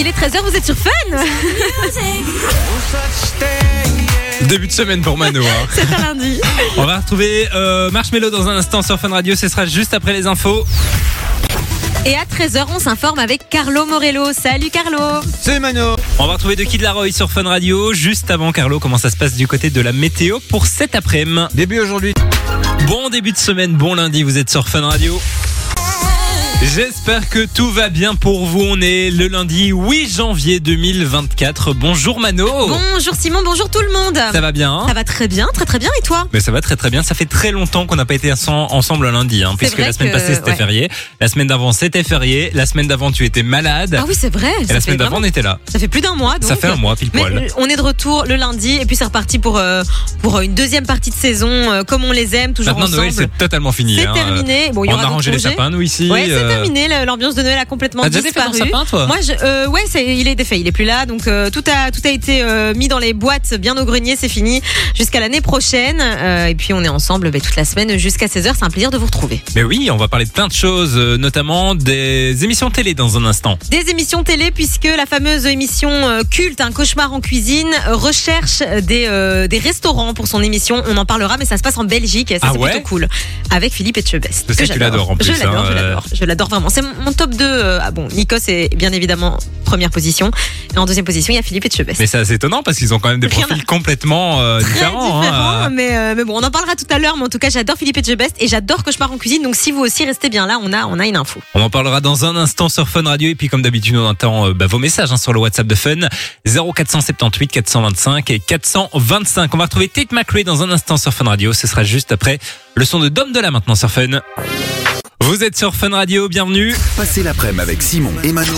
Il est 13h, vous êtes sur Fun Début de semaine pour Mano. hein. C'est un lundi. On va retrouver euh, Marshmello dans un instant sur Fun Radio. Ce sera juste après les infos. Et à 13h, on s'informe avec Carlo Morello. Salut Carlo C'est Mano. On va retrouver de Kid Laroi sur Fun Radio. Juste avant, Carlo, comment ça se passe du côté de la météo pour cet après-midi? Début aujourd'hui. Bon début de semaine, bon lundi, vous êtes sur Fun Radio. J'espère que tout va bien pour vous. On est le lundi 8 janvier 2024. Bonjour Mano. Bonjour Simon, bonjour tout le monde Ça va bien hein Ça va très bien, très très bien. Et toi Mais ça va très très bien. Ça fait très longtemps qu'on n'a pas été ense- ensemble un lundi, hein, puisque la semaine que- passée c'était ouais. férié. La semaine d'avant c'était férié. La semaine d'avant tu étais malade. Ah oui, c'est vrai. Et la semaine d'avant on était là. Ça fait plus d'un mois. Donc. Ça fait un mois pile Mais poil. euh, on est de retour le lundi et puis c'est reparti pour, euh, pour une deuxième partie de saison euh, comme on les aime, toujours Maintenant Noël ensemble. c'est totalement fini. C'est hein. terminé. Bon, il y On aura a d'autres rangé les sapins nous ici. Ouais, euh, terminé. L'ambiance de Noël a complètement ton disparu. sapin toi Moi, je, euh, ouais, il est défait, il est plus là, donc euh, tout a tout a été euh, mis dans les boîtes, bien au grenier, c'est fini jusqu'à l'année prochaine. Et puis on est ensemble ben, toute la semaine jusqu'à 16h. C'est un plaisir de vous retrouver. Mais oui, on va parler de plein de choses, notamment des émissions télé dans un instant. Des émissions télé puisque la fameuse émission culte, un cauchemar en cuisine, recherche des des restaurants pour son émission. On en parlera, mais ça se passe en Belgique. et Ça Ah c'est ouais plutôt cool. Avec Philippe Etchebest. Je sais que tu l'adores en plus, Je l'adore, hein, je l'adore. Je l'adore vraiment. C'est mon top 2. euh, ah bon, Nikos est bien évidemment première position. Et en deuxième position, il y a Philippe Etchebest. Mais c'est assez étonnant parce qu'ils ont quand même des Rien à- profils complètement euh, différents. différent, hein. mais, euh, mais bon, on en parlera tout à l'heure. Mais en tout cas, j'adore Philippe Etchebest et j'adore Cauchemar en cuisine. Donc, si vous aussi restez bien là, on a, on a une info. On en parlera dans un instant sur Fun Radio et puis comme d'habitude on attend euh, bah, vos messages hein, sur le WhatsApp de Fun 0478 425 et 425. On va retrouver Tate McRae dans un instant sur Fun Radio. Ce sera juste après le son de Dom de la maintenant sur Fun. Vous êtes sur Fun Radio, bienvenue. Passez l'après-midi avec Simon et Mano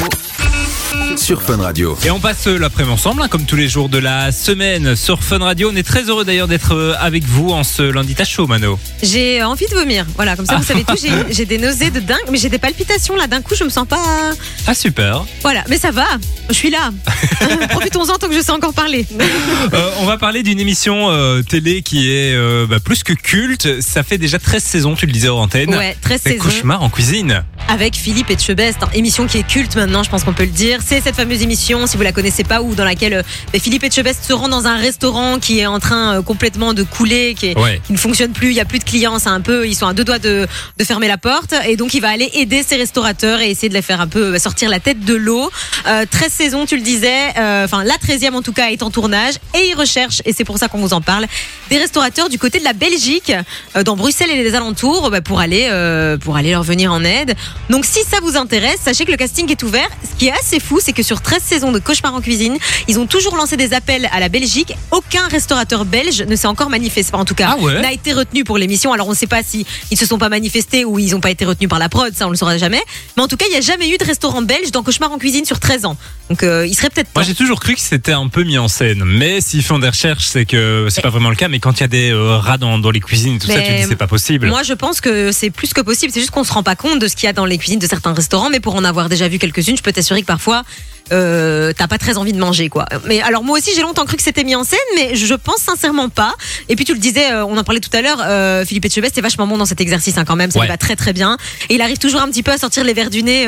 sur Fun Radio. Et on passe l'après-midi ensemble, hein, comme tous les jours de la semaine sur Fun Radio. On est très heureux d'ailleurs d'être euh, avec vous en ce lundi tâche chaud, Mano? J'ai envie de vomir. Voilà, comme ça, vous savez tout. J'ai- des nausées de dingue, mais j'ai des palpitations là. D'un coup, je me sens pas. Ah super. Voilà, mais ça va. Je suis là. Profitons-en tant que je sais encore parler. Euh, on va parler d'une émission euh, télé qui est euh, bah, plus que culte. Ça fait déjà 13 saisons, tu le disais en antenne. Ouais, 13 C'est saisons. cauchemar en cuisine. avec Philippe Etchebest, hein, émission qui est culte maintenant, je pense qu'on peut le dire. C'est cette fameuse émission, si vous la connaissez pas, ou dans laquelle euh, ben, Philippe Etchebest se rend dans un restaurant qui est en train euh, complètement de couler, qui, est- Ouais. qui ne fonctionne plus, il y a plus de clients, c'est un peu, ils sont à deux doigts de, de fermer la porte, et donc il va aller aider ses restaurateurs et essayer de les faire un peu euh, sortir la tête de l'eau. Euh, 13 saisons, tu le disais, euh, enfin la 13e en tout cas est en tournage, et il recherche, et c'est pour ça qu'on vous en parle, des restaurateurs du côté de la Belgique, euh, dans Bruxelles et les alentours, bah, pour aller pour aller leur venir en aide. Donc si ça vous intéresse, sachez que le casting est ouvert. Ce qui est assez fou, c'est que sur 13 saisons de Cauchemar en cuisine, ils ont toujours lancé des appels à la Belgique. Aucun restaurateur belge ne s'est encore manifesté, en tout cas, Ah ouais n'a été retenu pour l'émission. Alors on ne sait pas si ils se sont pas manifestés ou ils n'ont pas été retenus par la prod, ça on le saura jamais. Mais en tout cas, il n'y a jamais eu de restaurant belge dans Cauchemar en cuisine sur 13 ans. Donc euh, il serait peut-être. Moi j'ai toujours cru que c'était un peu mis en scène, mais s'ils font des recherches, c'est que c'est pas vraiment le cas. Mais quand il y a des euh, rats dans, dans les cuisines et tout ça, tu dis c'est pas possible. Moi, je pense que c'est plus que possible. C'est juste qu'on se rend pas compte de ce qu'il y a dans les cuisines de certains restaurants. Mais pour en avoir déjà vu quelques-unes, je peux t'assurer que parfois, euh, t'as pas très envie de manger, quoi. Mais alors, moi aussi, j'ai longtemps cru que c'était mis en scène, mais je pense sincèrement pas. Et puis, tu le disais, euh, on en parlait tout à l'heure, euh, Philippe Etchebest est vachement bon dans cet exercice, hein, quand même. Ça Ouais. lui va très, très bien. Et il arrive toujours un petit peu à sortir les verres du nez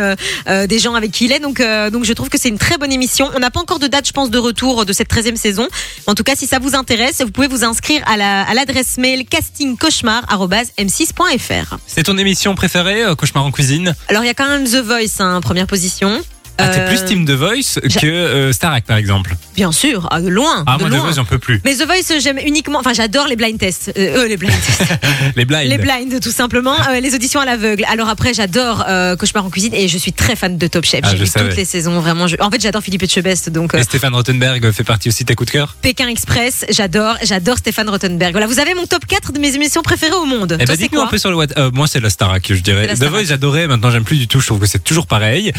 des gens avec qui il est. Donc, donc, je trouve que c'est une très bonne émission. On n'a pas encore de date, je pense, de retour de cette 13e saison. En tout cas, si ça vous intéresse, vous pouvez vous inscrire à la- à l'adresse mail castingcauchemar.m6.fr. C'est ton émission préférée, Cauchemar en cuisine? Alors, il y a quand même The Voice, hein, première position. Ah, t'es Euh, plus Team The Voice que euh, Starac par exemple. Bien sûr, ah, de loin. Ah, de moi The. Voice, j'en peux plus. Mais The Voice, j'aime uniquement. Enfin, j'adore les blind tests. Euh, euh, les blind tests. Les blinds. les blinds, tout simplement. Euh, les auditions à l'aveugle. Alors après, j'adore euh, Cauchemar en cuisine et je suis très fan de Top Chef. Ah, J'ai je vu savais. toutes les saisons, vraiment. je- En fait, j'adore Philippe Etchebest. Donc, euh, Et Stéphane Rottenberg fait partie aussi de tes coups de cœur? Pékin Express, j'adore. J'adore Stéphane Rottenberg. Voilà, vous avez mon top 4 de mes émissions préférées au monde. Eh Toi, ben, c'est dites-nous quoi un peu sur le. Euh, moi, c'est la Starac, je C'est dirais. la The Starac. Voice, j'adorais. Maintenant, j'aime plus du tout. Je trouve que c'est toujours pareil.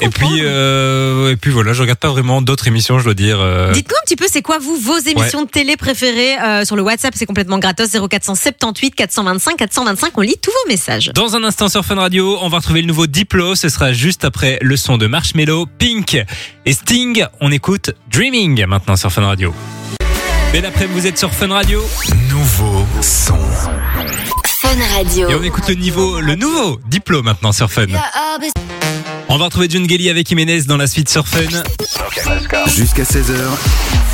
Et puis, euh, et puis voilà, je regarde pas vraiment d'autres émissions, je dois dire. euh. Dites-nous un petit peu, c'est quoi vous vos émissions de télé préférées euh, sur le WhatsApp? C'est complètement gratos 0478 425 425. On lit tous vos messages. Dans un instant sur Fun Radio, on va retrouver le nouveau Diplo. Ce sera juste après le son de Marshmello, Pink et Sting. On écoute Dreaming maintenant sur Fun Radio. Belle après, vous êtes sur Fun Radio Nouveau son. Fun Radio. et on écoute le niveau, le nouveau Diplo maintenant sur Fun. On va retrouver June Gelly avec Jiménez dans la suite sur Fun. Jusqu'à 16h,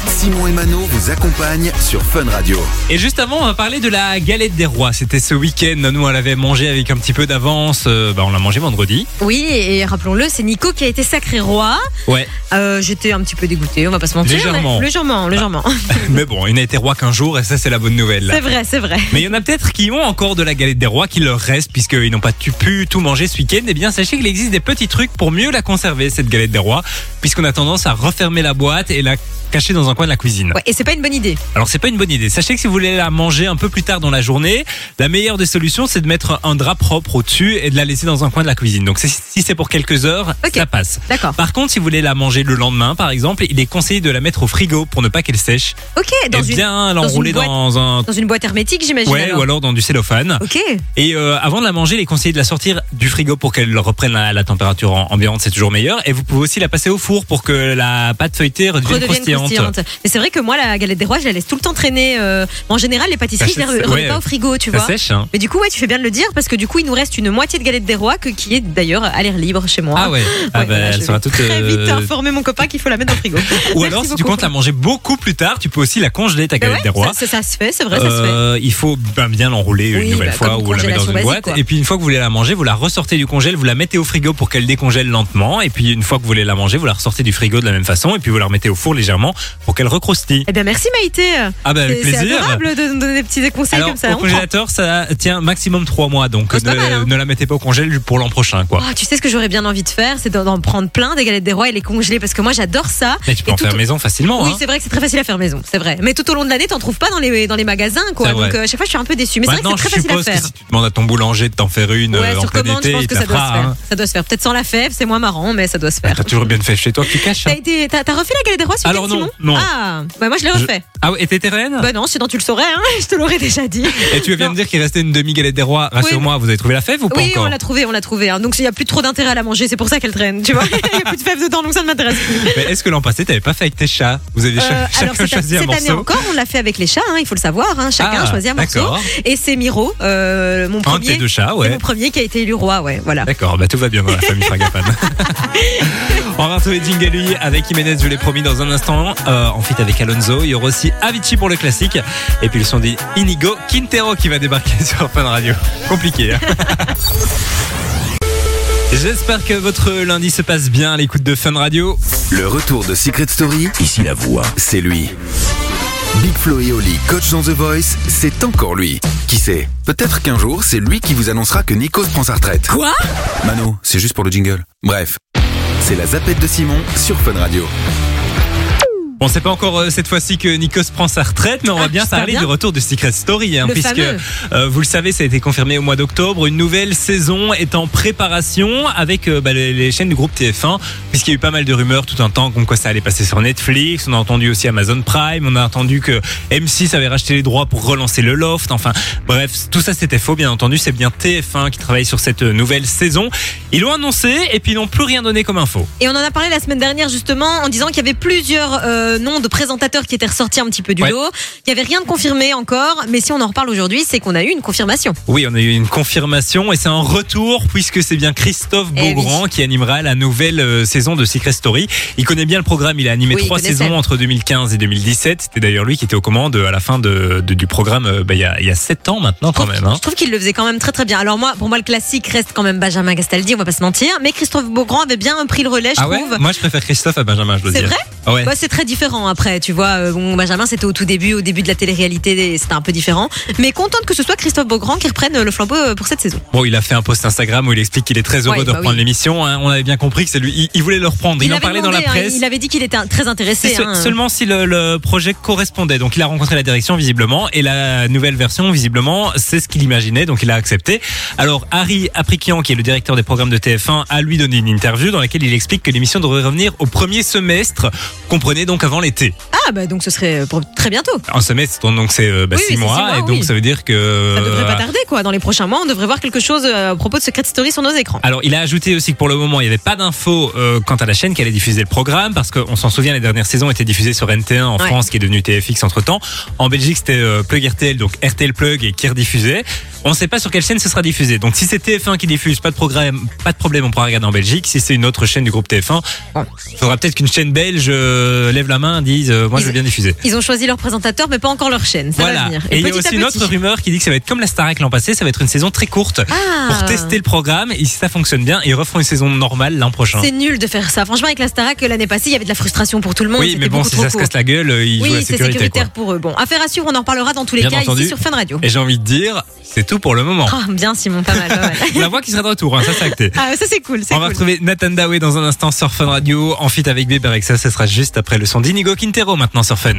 Simon et Mano vous accompagnent sur Fun Radio. Et juste avant, on va parler de la galette des rois. C'était ce week-end. Nous, on l'avait mangé avec un petit peu d'avance. Euh, bah, on l'a mangé vendredi. Oui, et rappelons-le, c'est Nico qui a été sacré roi. Ouais. Euh, J'étais un petit peu dégoûtée, on va pas se mentir. Légèrement. mais- Légèrement, légèrement. Mais bon, il n'a été roi qu'un jour et ça, c'est la bonne nouvelle. c'est vrai, c'est vrai. Mais il y en a peut-être qui ont encore de la galette des rois qui leur reste puisqu'ils n'ont pas pu tout manger ce week-end. Eh bien, sachez qu'il existe des petits trucs pour mieux la conserver, cette galette des rois, puisqu'on a tendance à refermer la boîte et la cacher dans un coin de la cuisine. Ouais, et c'est pas une bonne idée. Alors c'est pas une bonne idée. Sachez que si vous voulez la manger un peu plus tard dans la journée, la meilleure des solutions c'est de mettre un drap propre au-dessus et de la laisser dans un coin de la cuisine. Donc si c'est pour quelques heures, ça passe. D'accord. Par contre, si vous voulez la manger le lendemain, par exemple, il est conseillé de la mettre au frigo pour ne pas qu'elle sèche. Ok, dans et une, bien l'enrouler dans un dans une boîte hermétique, j'imagine. ouais alors. ou alors dans du cellophane. Ok. Et euh, avant de la manger, il est conseillé de la sortir du frigo pour qu'elle reprenne la, la température ambiante, c'est toujours meilleur. Et vous pouvez aussi la passer au four pour que la pâte feuilletée redevienne Redevienne croustillante. croustillante. Mais c'est vrai que moi, la galette des rois, je la laisse tout le temps traîner. euh, En général, les pâtisseries, Ça je les remets ouais. pas au frigo, tu Ça vois. sèche, hein Mais du coup, ouais, tu fais bien de le dire parce que du coup, il nous reste une moitié de galette des rois que, qui est d'ailleurs à l'air libre chez moi. Ah ouais. Ah Ouais, bah, elle je sera toute. Très euh, vite informer mon copain qu'il faut la mettre le frigo. Ou Merci alors, si tu comptes la manger beaucoup plus tard, tu peux aussi la congeler, ta Mais galette des rois. Ça, ça, ça se fait, c'est vrai, ça se fait. Euh, il faut ben bien l'enrouler Oui, une nouvelle bah, fois ou la mettre dans une boîte. Et puis une fois que vous voulez la manger, vous la ressortez du congèle, vous la mettez au frigo pour qu'elle décongèle lentement. Et puis une fois que vous voulez la manger, vous la ressortez du frigo de la même façon. Et puis vous la remettez au four légèrement pour qu'elle recroustille. Eh bien, merci Maïté. Ah bah avec C'est c'est plaisir. adorable de nous donner des petits conseils Alors comme ça. au congélateur, ça tient maximum 3 mois. Donc Oh, ne, mal, hein. ne la mettez pas au congèle pour l'an prochain, quoi. Oh, tu sais ce que j'aurais bien envie de faire, c'est d'en prendre plein des galettes des rois et les congeler parce que moi j'adore ça. Mais tu peux Et en tout faire au- maison facilement. Oui, hein. c'est vrai que c'est très facile à faire maison, c'est vrai. Mais tout au long de l'année, t'en trouves pas dans les dans les magasins, quoi. Donc euh, à chaque fois, je suis un peu déçue. Mais c'est vrai que c'est très facile à que faire. si tu demandes à ton boulanger de t'en faire une Ouais, euh, en sur plein commande, je été, pense que ça doit se faire. hein. Ça doit se faire. Peut-être sans la fève, c'est moins marrant, mais ça doit se faire. T'as toujours bien fait chez toi tu caches. hein. T'as été, t'as t'as refait la galette des rois ce Alors non, Simon non. Ah, bah moi je l'ai refait. Ah ouais, et t'étais reine Bah non, sinon tu le saurais, hein. Je te l'aurais déjà dit. Et tu viens de dire qu'il restait une demi-galette des rois. Rassure-moi, vous avez trouvé la fève ou pas Oui, encore on l'a trouvé, on l'a trouvé. hein. Donc il y a plus trop d'intérêt à la manger, c'est pour ça qu'elle traîne, tu vois. Il y a plus de fèves dedans, donc ça ne m'intéresse plus. Mais est-ce que l'an passé, t'avais pas fait avec tes chats Vous avez Euh, chacun cette, choisi un cette année morceau encore, on l'a fait avec les chats, hein, il faut le savoir. hein. Chacun Ah, choisit un morceau. d'accord. Et c'est Miro, euh, mon Un de premier. tes deux chats, ouais. mon premier qui a été élu roi, ouais, voilà. D'accord, bah tout va bien dans la famille Fragapane. On va retrouver Jingalui avec Jiménez, je l'ai promis dans un instant. Euh, en fit avec Alonso. Il y aura aussi Avicii pour le classique. Et puis le son des Inigo Quintero qui va débarquer sur Fun Radio. Compliqué, hein J'espère que votre lundi se passe bien à l'écoute de Fun Radio. Le retour de Secret Story, ici la voix, c'est lui. Big Flo et Oli, coach dans The Voice, c'est encore lui. Qui sait? Peut-être qu'un jour, c'est lui qui vous annoncera que Nikos prend sa retraite. Quoi? Mano, c'est juste pour le jingle. Bref, c'est la zapette de Simon sur Fun Radio. On sait pas encore euh, cette fois-ci que Nikos prend sa retraite, mais on va Ah, bien j'espère parler bien. du retour de Secret Story, hein, puisque euh, vous le savez, ça a été confirmé au mois d'octobre. Une nouvelle saison est en préparation avec euh, bah, les, les chaînes du groupe TF1, puisqu'il y a eu pas mal de rumeurs tout un temps comme quoi ça allait passer sur Netflix. On a entendu aussi Amazon Prime, on a entendu que M6 avait racheté les droits pour relancer le Loft. Enfin, bref, tout ça c'était faux, bien entendu. C'est bien TF1 qui travaille sur cette euh, nouvelle saison. Ils l'ont annoncé et puis ils n'ont plus rien donné comme info. Et on en a parlé la semaine dernière justement en disant qu'il y avait plusieurs euh, noms de présentateurs qui étaient ressortis un petit peu du Ouais. lot. Il n'y avait rien de confirmé encore, mais si on en reparle aujourd'hui, c'est qu'on a eu une confirmation. Oui, on a eu une confirmation et c'est un retour puisque c'est bien Christophe Eh Beaugrand qui animera la nouvelle euh, saison de Secret Story. Il connaît bien le programme, il a animé Oui, trois saisons entre 2015 et 2017. C'était d'ailleurs lui qui était aux commandes à la fin de, de- du programme euh, bah, il y, a, il y a sept ans maintenant quand Je même. hein. Je trouve qu'il le faisait quand même très très bien. Alors moi, pour moi, le classique reste quand même Benjamin Castaldi, on va pas se mentir. Mais Christophe Beaugrand avait bien pris le relais, je Ah ouais trouve. Moi je préfère Christophe à Benjamin, je dois C'est dire. vrai Ah ouais. Bah, c'est très différent après, tu vois. Euh, Bon, Benjamin, c'était au tout début, au début de la télé-réalité, c'était un peu différent. Mais contente que ce soit Christophe Beaugrand qui reprenne le flambeau euh, pour cette saison. Bon, il a fait un post Instagram où il explique qu'il est très heureux Ouais, de bah reprendre oui. l'émission. hein. On avait bien compris que c'est lui. Il, il voulait le reprendre. Il, en parlait dans la hein, presse. il avait dit qu'il était très intéressé. Se- hein. seulement si le, le projet correspondait. Donc il a rencontré la direction visiblement et la nouvelle version visiblement c'est ce qu'il imaginait donc il a accepté. Alors Harry Aprikian qui est le directeur des programmes de TF1 a lui donné une interview dans laquelle il explique que l'émission devrait revenir au premier semestre Comprenez donc avant l'été. Ah, bah donc ce serait pour très bientôt. Un semestre, donc c'est euh, bah, Oui, six oui, mois, six mois, et donc oui. ça veut dire que. Ça devrait pas euh, tarder, quoi. Dans les prochains mois, on devrait voir quelque chose euh, à propos de Secret Story sur nos écrans. Alors, il a ajouté aussi que pour le moment, il n'y avait pas d'infos euh, quant à la chaîne qui allait diffuser le programme, parce qu'on s'en souvient, les dernières saisons étaient diffusées sur NT1 en Ouais. France, qui est devenu TFX entre temps. En Belgique, c'était euh, Plug RTL, donc RTL Plug, et qui rediffusait. On ne sait pas sur quelle chaîne ce sera diffusé. Donc, si c'est TF1 qui diffuse, pas de programme, pas de problème, on pourra regarder en Belgique. Si c'est une autre chaîne du groupe TF1, il faudra peut-être qu'une chaîne belge euh, lève la main, dise, euh, moi, je veux bien diffuser. Ils ont choisi leur présentateur, mais pas encore leur chaîne. Ça va venir. Et il y a aussi une autre rumeur qui dit que ça va être comme la Starac l'an passé, ça va être une saison très courte Ah. pour tester le programme. Et si ça fonctionne bien, ils referont une saison normale l'an prochain. C'est nul de faire ça. Franchement, avec la Starac l'année passée, il y avait de la frustration pour tout le monde. Oui, mais bon, si ça se casse la gueule, ils jouent Oui, la c'est sécurité. sécuritaire quoi. pour eux. Bon, affaire à suivre, on en reparlera dans tous les Bien cas entendu. ici sur Fun Radio. Et j'ai envie de dire, c'est tout pour le moment. Ah, bien Simon, pas mal, pas mal. La voix qui sera de retour, hein, ça c'est acté. Ah, ça c'est cool, On va retrouver Nathan Daway dans un instant sur Fun Radio, en fit avec Bieber et ça, ce sera juste après le son d'Inigo Quintero maintenant sur Fun.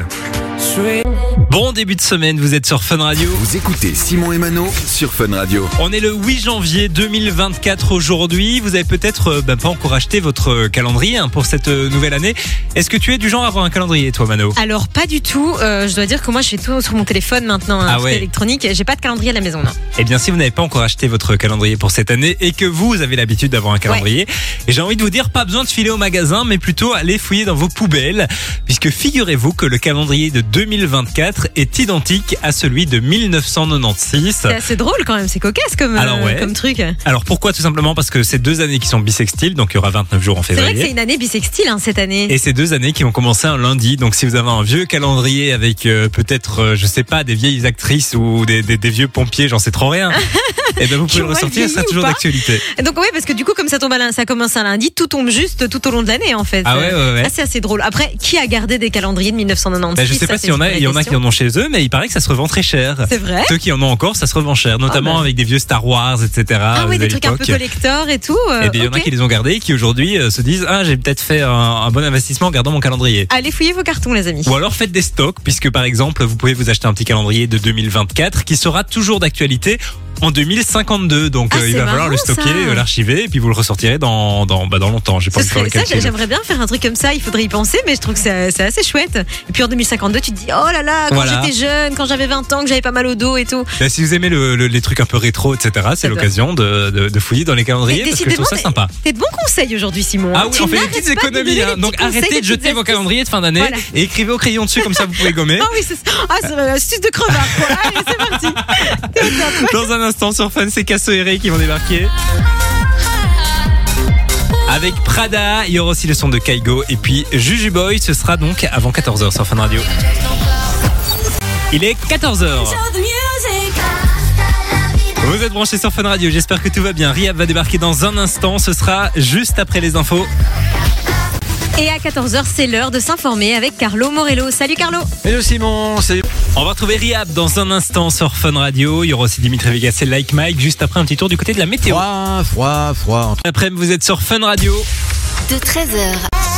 Bon début de semaine, vous êtes sur Fun Radio. Vous écoutez Simon et Mano sur Fun Radio. On est le 8 janvier 2024 aujourd'hui. Vous avez peut-être euh, bah, pas encore acheté votre calendrier hein, pour cette euh, nouvelle année. Est-ce que tu es du genre à avoir un calendrier, toi, Mano? Alors pas du tout. Euh, je dois dire que moi je fais tout sur mon téléphone maintenant, hein, Ah tout ouais. électronique. J'ai pas de calendrier à la maison. Non. Eh bien, si vous n'avez pas encore acheté votre calendrier pour cette année et que vous avez l'habitude d'avoir un calendrier, et j'ai envie de vous dire, pas besoin de filer au magasin, mais plutôt aller fouiller dans vos poubelles, puisque figurez-vous que le calendrier de 2024 est identique à celui de 1996. C'est assez drôle quand même. C'est cocasse comme, euh, Alors, ouais. comme truc. Alors pourquoi? Tout simplement parce que c'est deux années qui sont bissextiles, donc il y aura 29 jours en C'est vrai que c'est février. une année bisextile hein, cette année. Et c'est deux années qui vont commencer un lundi. Donc si vous avez un vieux calendrier avec euh, peut-être, euh, je sais pas, des vieilles actrices ou des, des- des vieux pompiers, j'en sais trop rien, et ben vous pouvez ont le ressortir, ça sera toujours d'actualité. Donc oui, parce que du coup, comme ça tombe à ça commence un lundi, tout tombe juste tout au long de l'année en fait. Ah ouais, ouais, ouais. C'est assez drôle. Après, qui a gardé des calendriers de 1996 Ben, je sais pas s'il y en a, il y en a qui en ont chez eux, mais il paraît que ça se revend très cher. C'est vrai. Ceux qui en ont encore, ça se revend cher, notamment bah. avec des vieux Star Wars, etc. Ah oui, de des trucs un peu collector et tout. euh, Et bien, il y en a qui les ont gardés et qui aujourd'hui euh, se disent ah j'ai peut-être fait un, un bon investissement en gardant mon calendrier. Allez fouiller vos cartons, les amis. Ou alors faites des stocks, puisque par exemple, vous pouvez vous acheter un petit calendrier de 2024 qui sera toujours d'actualité en 2052. Donc Ah, euh, il va falloir le stocker, euh, l'archiver, et puis vous le ressortirez dans, dans, bah, dans longtemps. J'ai pas envie de faire serait, le ça, calcul. j'aimerais bien faire un truc comme ça. Il faudrait y penser, mais je trouve que c'est assez chouette. Et puis en 2052, tu te dis, oh là là, quand Voilà. j'étais jeune, quand j'avais 20 ans, que j'avais pas mal au dos et tout. Bah, si vous aimez le- le- les trucs un peu rétro, etc., c'est l'occasion de, de, de fouiller dans les calendriers parce que je trouve ça sympa. T'es de bons conseils aujourd'hui, Simon. Ah hein. oui, Tu on fait des petites économies. hein. Donc arrêtez de jeter vos calendriers de fin d'année Voilà. et écrivez au crayon dessus, comme ça vous pouvez gommer. Ah oui, c'est ah, astuce de crevard. Allez, c'est parti. Dans un instant sur Fun, c'est Casso et Ray qui vont débarquer. Avec Prada, il y aura aussi le son de Kaigo et puis Juju Boy, ce sera donc avant 14h sur Fun Radio. Il est 14h. Vous êtes branchés sur Fun Radio, j'espère que tout va bien. Riab va débarquer dans un instant, ce sera juste après les infos. Et à 14h, c'est l'heure de s'informer avec Carlo Morello. Salut Carlo. Hello Simon, salut. On va retrouver Riab dans un instant sur Fun Radio. Il y aura aussi Dimitri Vegas et Like Mike juste après un petit tour du côté de la météo. Froid, froid, froid. Après, vous êtes sur Fun Radio. de 13h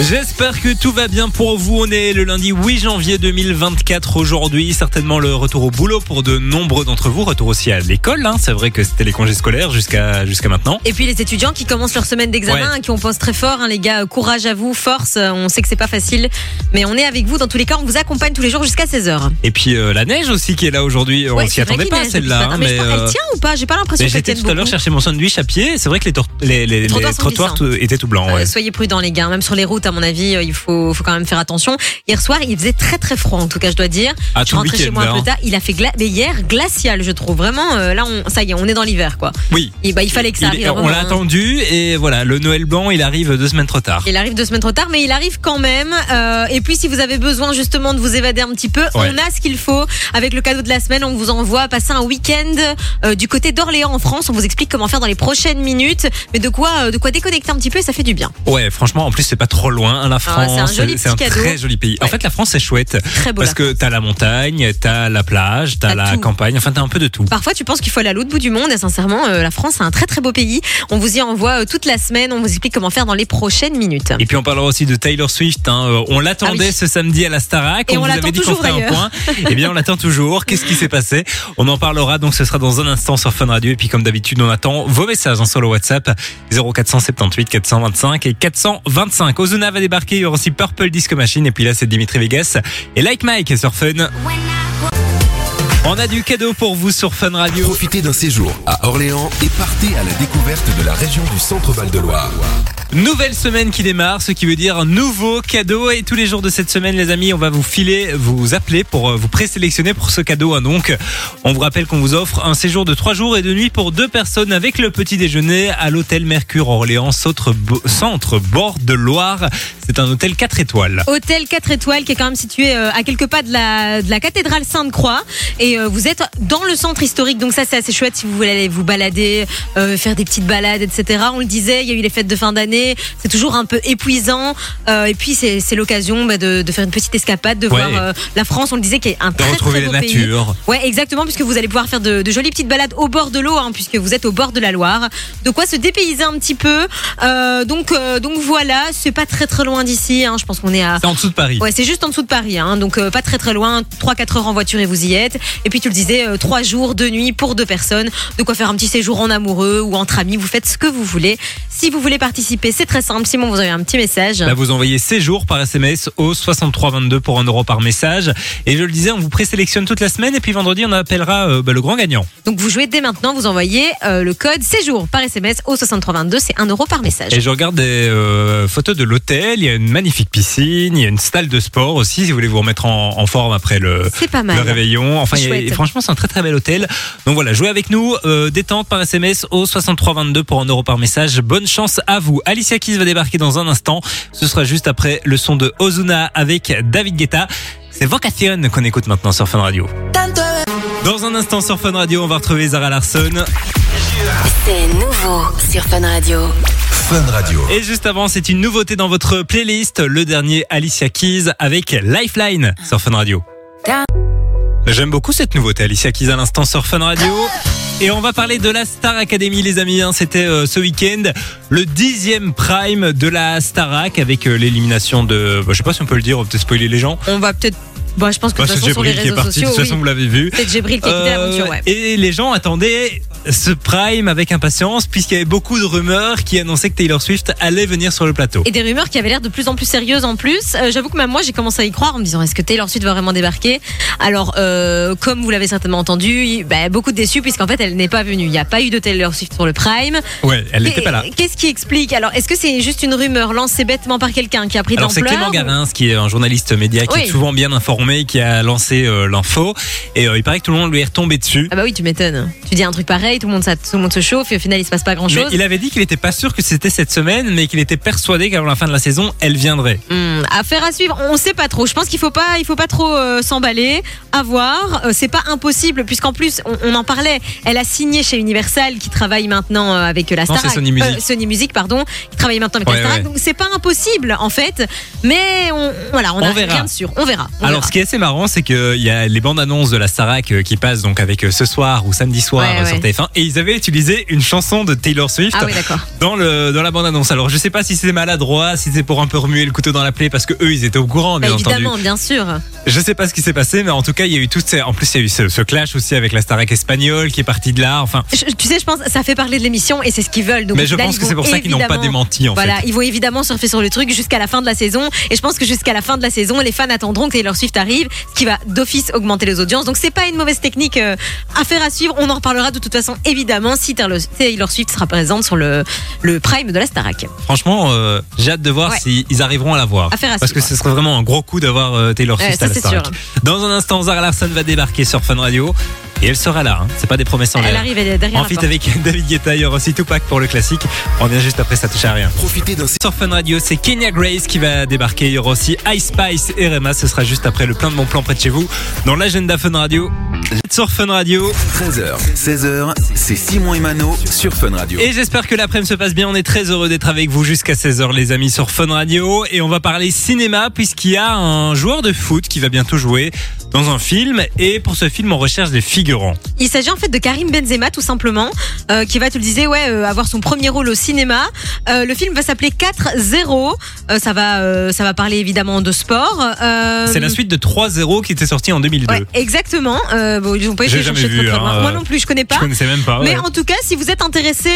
J'espère que tout va bien pour vous. On est le lundi 8 janvier 2024 aujourd'hui. Certainement le retour au boulot pour de nombreux d'entre vous. Retour aussi à l'école. Hein. C'est vrai que c'était les congés scolaires jusqu'à jusqu'à maintenant. Et puis les étudiants qui commencent leur semaine d'examen, Ouais. hein, qui on pense très fort, hein, les gars, courage à vous, force. On sait que c'est pas facile, mais on est avec vous dans tous les cas. On vous accompagne tous les jours jusqu'à 16h. Et puis euh, la neige aussi qui est là aujourd'hui. On s'y attendait pas celle-là. hein, mais, je pense- euh, elle tient ou pas? J'ai pas l'impression mais qu'elle j'étais tienne tout à l'heure chercher mon sandwich à pied. C'est vrai que les, tor- les, les- les trottoirs tout- étaient tout blancs. Euh, Ouais. soyez prudents les gars, même sur les routes à mon avis, euh, il faut, faut quand même faire attention. Hier soir, il faisait très très froid en tout cas, je dois dire. Ah, je rentrais chez moi un là, peu hein. tard, il a fait gla- mais hier glacial, je trouve. Vraiment, euh, là, on, ça y est, on est dans l'hiver quoi. Oui. Et bah, il fallait que ça Il- arrive. on l'a hein. attendu et voilà, le Noël blanc, il arrive deux semaines trop tard. Il arrive deux semaines trop tard, mais il arrive quand même. Euh, et puis, si vous avez besoin justement de vous évader un petit peu, Ouais. on a ce qu'il faut. Avec le cadeau de la semaine, on vous envoie passer un week-end euh, du côté d'Orléans en France. On vous explique comment faire dans les prochaines minutes, mais de quoi, de quoi déconnecter un petit peu et ça fait du bien. Ouais, franchement, en plus, c'est pas trop loin, hein, la Ah, c'est un France. joli c'est un cadeau. très joli pays. En fait, la France, c'est chouette. Très beau. Parce que t'as la montagne, t'as la plage, t'as la tout. campagne, enfin t'as un peu de tout. Parfois, tu penses qu'il faut aller à l'autre bout du monde. Et sincèrement, euh, la France, c'est un très très beau pays. On vous y envoie euh, toute la semaine. On vous explique comment faire dans les prochaines minutes. Et puis on parlera aussi de Taylor Swift. hein. Euh, On l'attendait Ah oui. ce samedi à la Starac. Et on vous l'attend avait dit qu'on toujours, ferait un d'ailleurs. point. Eh bien, on l'attend toujours. Qu'est-ce qui s'est passé? On en parlera. Donc, ce sera dans un instant sur Fun Radio. Et puis, comme d'habitude, on attend vos messages hein, sur le WhatsApp 0478 425 et 425. Ozuna Ozuna va débarquer, il y aura aussi Purple Disco Machine, et puis là c'est Dimitri Vegas et Like Mike sur Fun. On a du cadeau pour vous sur Fun Radio. Profitez d'un séjour à Orléans et partez à la découverte de la région du Centre-Val de Loire. Nouvelle semaine qui démarre, ce qui veut dire un nouveau cadeau. Et tous les jours de cette semaine, les amis, on va vous filer, vous appeler pour euh, vous présélectionner pour ce cadeau. hein. Donc, on vous rappelle qu'on vous offre un séjour de 3 jours et de nuit pour deux personnes avec le petit déjeuner à l'hôtel Mercure Orléans, centre, centre bord de Loire. C'est un hôtel 4 étoiles. Hôtel 4 étoiles qui est quand même situé euh, à quelques pas de la, de la cathédrale Sainte-Croix. Et euh, vous êtes dans le centre historique. Donc ça, c'est assez chouette si vous voulez aller vous balader, euh, faire des petites balades, etc. On le disait, il y a eu les fêtes de fin d'année. C'est toujours un peu épuisant. Et puis, c'est c'est l'occasion bah, de, de faire une petite escapade, de Ouais. voir la France. On le disait, qui est un De très, retrouver très la beau pays. nature. Ouais, exactement, puisque vous allez pouvoir faire de, de jolies petites balades au bord de l'eau, hein, puisque vous êtes au bord de la Loire. De quoi se dépayser un petit peu. Donc, donc voilà, c'est pas très très loin d'ici. Hein, je pense qu'on est à. C'est en dessous de Paris. Ouais, c'est juste en dessous de Paris, hein, donc euh, pas très très loin, 3-4 heures en voiture et vous y êtes. Et puis tu le disais, 3 jours, 2 nuits pour deux personnes, de quoi faire un petit séjour en amoureux ou entre amis, vous faites ce que vous voulez. Si vous voulez participer, c'est très simple, Simon, vous avez un petit message. Là, vous envoyez séjour par SMS au 6322 pour 1 euro par message. Et je le disais, on vous présélectionne toute la semaine et puis vendredi, on appellera euh, bah, le grand gagnant. Donc vous jouez dès maintenant, vous envoyez euh, le code séjour par SMS au 6322, c'est 1 euro par message. Et je regarde des euh, photos de l'hôtel. Il y a une magnifique piscine, il y a une salle de sport aussi, si vous voulez vous remettre en, en forme après le, réveillon. Enfin, C'est il y a- franchement, c'est un très très bel hôtel. Donc voilà, jouez avec nous, euh, détente par SMS au 6322 pour 1 euro par message. Bonne chance à vous. Alicia Keys va débarquer dans un instant. Ce sera juste après le son de Ozuna avec David Guetta. C'est Vocation qu'on écoute maintenant sur Fun Radio. Dans un instant sur Fun Radio, on va retrouver Zara Larson. C'est nouveau sur Fun Radio. Fun Radio. Et juste avant, c'est une nouveauté dans votre playlist, le dernier Alicia Keys avec Lifeline sur Fun Radio. J'aime beaucoup cette nouveauté, Alicia Keys à l'instant sur Fun Radio. Et on va parler de la Star Academy, les amis. hein. C'était euh, ce week-end le dixième prime de la Starac avec euh, l'élimination de. bah, je sais pas si on peut le dire, on va peut-être spoiler les gens. On va peut-être. Bah, je pense que Bah, de toute c'est façon, sur les qui est parti, de toute façon, oui. vous l'avez vu. C'est Gébril qui a quitté Euh, l'aventure, ouais. Et les gens attendaient ce prime avec impatience puisqu'il y avait beaucoup de rumeurs qui annonçaient que Taylor Swift allait venir sur le plateau. Et des rumeurs qui avaient l'air de plus en plus sérieuses en plus. Euh, J'avoue que même moi, j'ai commencé à y croire en me disant est-ce que Taylor Swift va vraiment débarquer? Alors, euh, comme vous l'avez certainement entendu, bah, beaucoup déçus puisqu'en fait, elle n'est pas venue. Il n'y a pas eu de Taylor Swift sur le Prime. Ouais, elle n'était pas là. Qu'est-ce qui explique? Alors, est-ce que c'est juste une rumeur lancée bêtement par quelqu'un qui a pris Alors c'est d'ampleur Clément Garins qui est un journaliste média qui Oui. est souvent bien informé, qui a lancé euh, l'info et il paraît que tout le monde lui est retombé dessus. Ah bah oui, tu m'étonnes. Tu dis un truc pareil, tout le monde, ça, tout le monde se chauffe et au final il se passe pas grand chose. Mais il avait dit qu'il n'était pas sûr que c'était cette semaine, mais qu'il était persuadé qu'avant la fin de la saison, elle viendrait. Hmm, affaire à suivre, on sait pas trop. Je pense qu'il faut pas, il faut pas trop euh, s'emballer, à voir. Euh, c'est pas impossible puisqu'en plus on, en parlait. Elle a signé chez Universal qui travaille maintenant euh, avec euh, la Star. Non, Sony, Music. Sony Music. pardon, qui travaille maintenant avec la Starac, ouais. Donc c'est pas impossible en fait, mais on, voilà, on, a verra. rien de sûr. On verra. Alors ce qui est assez marrant, c'est qu'il y a les bandes annonces de la Starac qui passent donc avec ce soir ou samedi soir sur TF1 et ils avaient utilisé une chanson de Taylor Swift ah dans, le, dans la bande-annonce. Alors, je sais pas si c'est maladroit, si c'est pour un peu remuer le couteau dans la plaie, parce que eux, ils étaient au courant, bah, bien bah, évidemment, bien sûr. Je sais pas ce qui s'est passé, mais en tout cas, il y a eu tout. Ces... En plus, il y a eu ce, clash aussi avec la Starac espagnole qui est partie de là. Enfin, tu sais, je pense ça fait parler de l'émission et c'est ce qu'ils veulent. Mais je pense que c'est pour ça qu'ils n'ont pas démenti. En voilà, ils vont évidemment surfer sur le truc jusqu'à la fin de la saison. Et je pense que jusqu'à la fin de la saison, les fans attendront que Taylor Swift arrive, ce qui va d'office augmenter les audiences. Donc, c'est pas une mauvaise technique. Euh, à faire à suivre. On en reparlera de toute façon évidemment, si Taylor Swift sera présente sur le, le prime de la Starac. Franchement, euh, j'ai hâte de voir Ouais. s'ils arriveront à la voir. Affaire à Parce que suivre. ce serait vraiment un gros coup d'avoir euh, Taylor Ouais, Swift ça, à la c'est Starac. sûr. Dans un instant, Zara Larson va débarquer sur Fun Radio et elle sera là. hein. C'est pas des promesses en Elle l'air. arrive elle est derrière En la fit porte. avec David Guetta, il y aura aussi Tupac pour le classique. On vient juste après, ça touche à rien. Profitez d'un Sur Fun Radio, c'est Kenya Grace qui va débarquer. Il y aura aussi Ice Spice et Rema. Ce sera juste après le plein de bons plans près de chez vous. Dans l'agenda Fun Radio. Sur Fun Radio. 13h, 16h, c'est Simon et Mano sur Fun Radio. Et j'espère que l'après-midi se passe bien. On est très heureux d'être avec vous jusqu'à 16h, les amis, sur Fun Radio. Et on va parler cinéma, puisqu'il y a un joueur de foot qui va bientôt jouer dans un film. Et pour ce film, on recherche des figurants. Il s'agit en fait de Karim Benzema tout simplement, euh, qui va, tu le disais, ouais, euh, avoir son premier rôle au cinéma. Euh, le film va s'appeler 4-0. Euh, ça va, ça va parler évidemment de sport. C'est la suite de 3-0 qui était sortie en 2002. Ouais, exactement. Bon, ils ont pas été chercher vu, très, très loin. hein, Moi non plus, je connais pas. Je connaissais même pas. Mais en tout cas, si vous êtes intéressé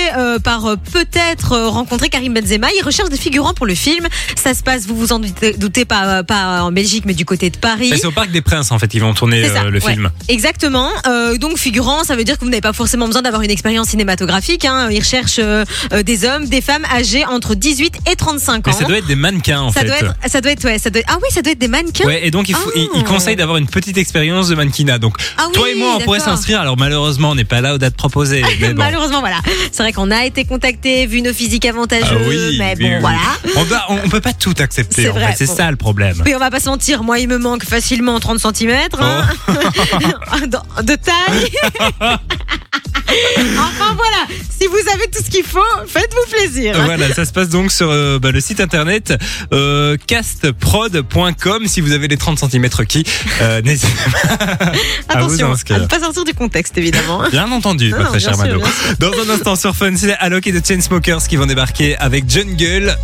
par peut-être rencontrer Karim Benzema, il recherche des figurants pour le film. Ça se passe, vous vous en doutez, doutez pas, pas en Belgique, mais du côté de Paris. C'est au Parc des Princes en fait, ils vont tourner euh, le ouais. film. Exactement. Euh, donc figurant, ça veut dire que vous n'avez pas forcément besoin d'avoir une expérience cinématographique. Hein. Ils recherchent euh, des hommes, des femmes âgées entre 18 et 35 ans. Mais ça doit être des mannequins en ça fait. doit être, ça doit être, ouais, ça doit être- ah oui, ça doit être des mannequins. Ouais, et donc il, faut, il, il Oh. conseille d'avoir une petite expérience de mannequinat. Donc Ah oui, toi et moi, on pourrait s'inscrire. Alors malheureusement, on n'est pas là aux dates proposées. Mais bon. Malheureusement, voilà. C'est vrai qu'on a été contacté, vu nos physiques avantageux, Ah oui, mais oui, bon, oui. voilà. On, doit- on, on peut pas tout accepter. C'est en fait, bon. ça le problème. Puis on va pas se mentir, moi il me manque facilement 30 cm hein. de, de taille. enfin voilà, si vous avez tout ce qu'il faut, faites-vous plaisir. Voilà, ça se passe donc sur euh, bah, le site internet euh, castprod.com. Si vous avez les 30 cm qui, euh, n'hésitez pas à vous Attention, à ne pas sortir du contexte évidemment. Bien entendu, Non, sûr, bien sûr. Dans un instant sur Fun, c'est Alok et de Chainsmokers qui vont débarquer avec Jungle.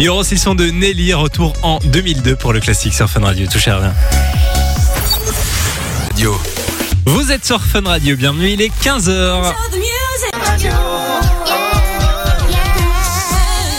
Il y aura aussi son de Nelly, retour en 2002 pour le classique sur Fun Radio. Touchez à rien. Radio. Vous êtes sur Fun Radio, bienvenue, il est 15h.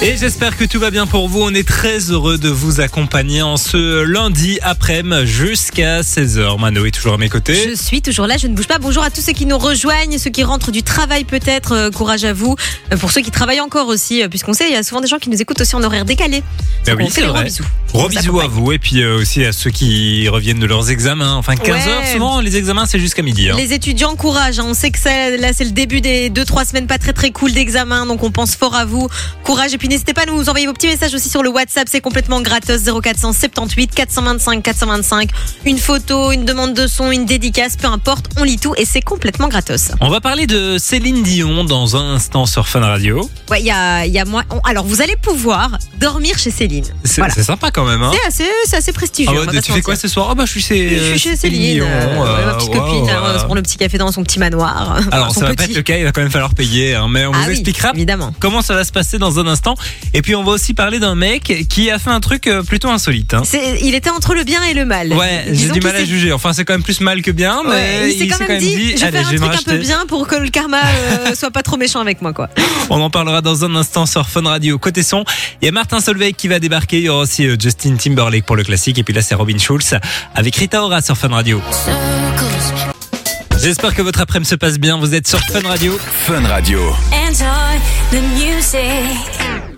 Et j'espère que tout va bien pour vous. On est très heureux de vous accompagner en ce lundi après-midi jusqu'à 16h. Mano est toujours à mes côtés. Je suis toujours là, je ne bouge pas. Bonjour à tous ceux qui nous rejoignent, ceux qui rentrent du travail peut-être. euh, courage à vous. Euh, pour ceux qui travaillent encore aussi, euh, puisqu'on sait, il y a souvent des gens qui nous écoutent aussi en horaire décalé. Donc, oui, c'est des gros vrai. bisous. Gros bisous à vous et puis euh, aussi à ceux qui reviennent de leurs examens. Enfin 15h, Ouais. souvent les examens c'est jusqu'à midi. hein. Les étudiants, courage. hein. On sait que ça, là, c'est le début des deux, trois semaines pas très très cool d'examen. Donc, on pense fort à vous. Courage. Et puis, n'hésitez pas à nous envoyer vos petits messages aussi sur le WhatsApp. C'est complètement gratos. 0478 425 425. Une photo, une demande de son, une dédicace, peu importe. On lit tout et c'est complètement gratos. On va parler de Céline Dion dans un instant sur Fun Radio. Ouais, il y a, y a moi. on- alors, vous allez pouvoir dormir chez Céline. C'est Voilà. c'est sympa quand même. Hein C'est assez, c'est assez prestigieux. Ah on va tu se fais quoi mentir. ce soir? Ah bah je suis chez, Je suis chez Céline, Dion, euh, euh, ouais, ma petite copine, hein, on se prend le petit café dans son petit manoir. Alors Son ça va pas petit. être le cas, il va quand même falloir payer. hein, mais on Ah vous oui, expliquera évidemment. comment ça va se passer dans un instant. Et puis on va aussi parler d'un mec qui a fait un truc euh, plutôt insolite. hein. Il était entre le bien et le mal. Ouais, j'ai du mal à juger. Enfin, c'est quand même plus mal que bien, mais Ouais, il s'est quand, même dit, je vais allez, faire un je vais me truc un peu bien pour que le karma euh, soit pas trop méchant avec moi, quoi. On en parlera dans un instant sur Fun Radio. Côté son, il y a Martin Solveig qui va débarquer. Il y aura aussi euh, Justin Timberlake pour le classique. Et puis là, c'est Robin Schulz avec Rita Ora sur Fun Radio. J'espère que votre après-midi se passe bien. Vous êtes sur Fun Radio. Fun Radio. Enjoy the music.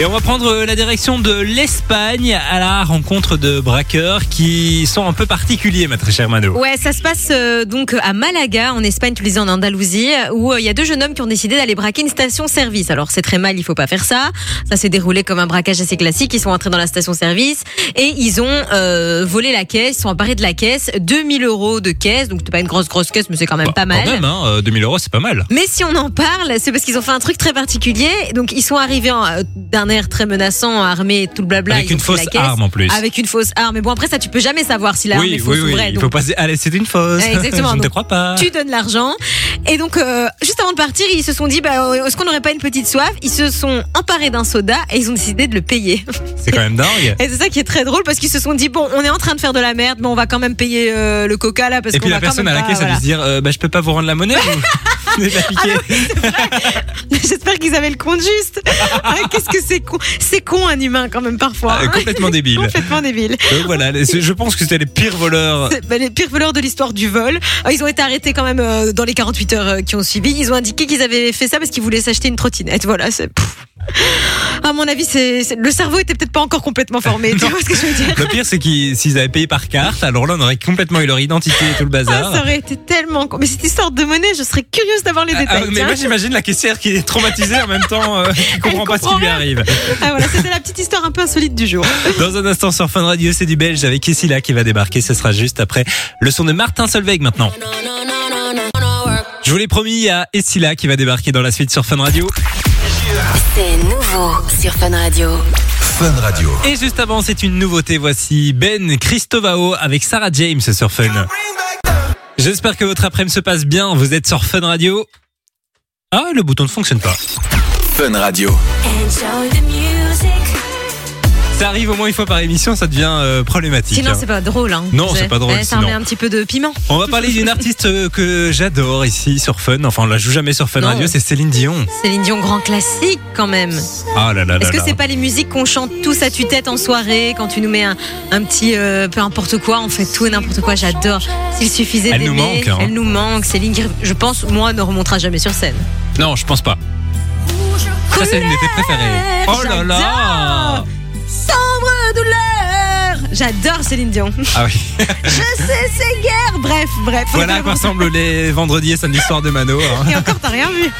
Et on va prendre euh, la direction de l'Espagne à la rencontre de braqueurs qui sont un peu particuliers, ma très chère Mano. Ouais, ça se passe euh, donc à Malaga, en Espagne, tu le disais en Andalousie, où euh, il y a deux jeunes hommes qui ont décidé d'aller braquer une station-service. Alors c'est très mal, il faut pas faire ça. Ça s'est déroulé comme un braquage assez classique. Ils sont entrés dans la station-service et ils ont euh, volé la caisse, ils sont emparés de la caisse, 2000 euros de caisse, donc c'est pas une grosse grosse caisse, mais c'est quand même Bah, pas mal. Quand même, hein, euh, 2000 euros, c'est pas mal. Mais si on en parle, c'est parce qu'ils ont fait un truc très particulier. Donc ils sont arrivés en- euh, d'un air très menaçant, armés, tout le blabla. Avec ils une fausse arme en plus. Avec une fausse arme. Mais bon après ça tu peux jamais savoir si l'arme est oui, fausse oui, ou oui. vraie. Il faut pas se dire, allez, c'est une fausse. Exactement. Je ne te crois pas. tu donnes l'argent. Et donc, euh, juste avant de partir, ils se sont dit, bah, est-ce qu'on n'aurait pas une petite soif? Ils se sont emparés d'un soda et ils ont décidé de le payer. C'est quand même dingue. Et c'est ça qui est très drôle parce qu'ils se sont dit, bon, on est en train de faire de la merde, mais on va quand même payer euh, le coca là parce Et qu'on puis la personne à la caisse voilà. se dire, euh, bah, je peux pas vous rendre la monnaie. piqué. J'espère qu'ils avaient le compte juste. Ah, Qu'est-ce que c'est con C'est con un humain quand même parfois. Euh, hein. complètement débile. Complètement débile. Donc voilà, je pense que c'était les pires voleurs. Bah, les pires voleurs de l'histoire du vol. Euh, Ils ont été arrêtés quand même euh, dans les 48 heures euh, qui ont suivi. Ils ont indiqué qu'ils avaient fait ça parce qu'ils voulaient s'acheter une trottinette. Voilà, c'est. À mon avis, c'est le cerveau était peut-être pas encore complètement formé. tu vois ce que je veux dire Le pire, c'est qu'ils s'ils avaient payé par carte, alors là, on aurait complètement eu leur identité et tout le Ah, bazar. ça aurait été tellement. Mais cette histoire de monnaie, je serais curieuse d'avoir les Ah, détails. ah, mais tiens. moi j'imagine la caissière qui est traumatisée en même temps, euh, qui comprend pas ce qui lui arrive. Ah, voilà, c'était la petite histoire un peu insolite du jour. Dans un instant sur Fun Radio, c'est du belge avec Kessila qui va débarquer. Ce sera juste après le son de Martin Solveig maintenant. Je vous l'ai promis, il y a Essila qui va débarquer dans la suite sur Fun Radio. C'est nouveau sur Fun Radio. Fun Radio. Et juste avant, c'est une nouveauté. Voici Ben Christovao avec Sarah James sur Fun. J'espère que votre après-midi se passe bien. Vous êtes sur Fun Radio. Ah, le bouton ne fonctionne pas. Fun Radio. Enjoy the music. Ça arrive au moins une fois par émission, ça devient euh, problématique. Sinon, hein. c'est pas drôle. Hein, Non, c'est pas drôle, Eh, Ça sinon. met un petit peu de piment. On va parler d'une artiste euh, que j'adore ici sur Fun. Enfin, on la joue jamais sur Fun Non. Radio, c'est Céline Dion. Céline Dion, grand classique quand même. Ah là là là Est-ce que c'est pas les musiques qu'on chante tous à tue-tête en soirée quand tu nous mets un, un petit euh, peu importe quoi, on fait tout et n'importe quoi, j'adore. S'il suffisait Elle nous d'aimer, manque, hein. elle nous manque. Céline, je pense, moi, ne remontera jamais sur scène. Non, je pense pas. Ça, c'est une de tes préférées. Oh là là. Sombre douleur. J'adore Céline Dion. Ah oui. je sais, c'est guerre. Bref, bref. Voilà à quoi ressemblent les vendredis et samedis soirs de Mano. hein. Et encore, t'as rien vu.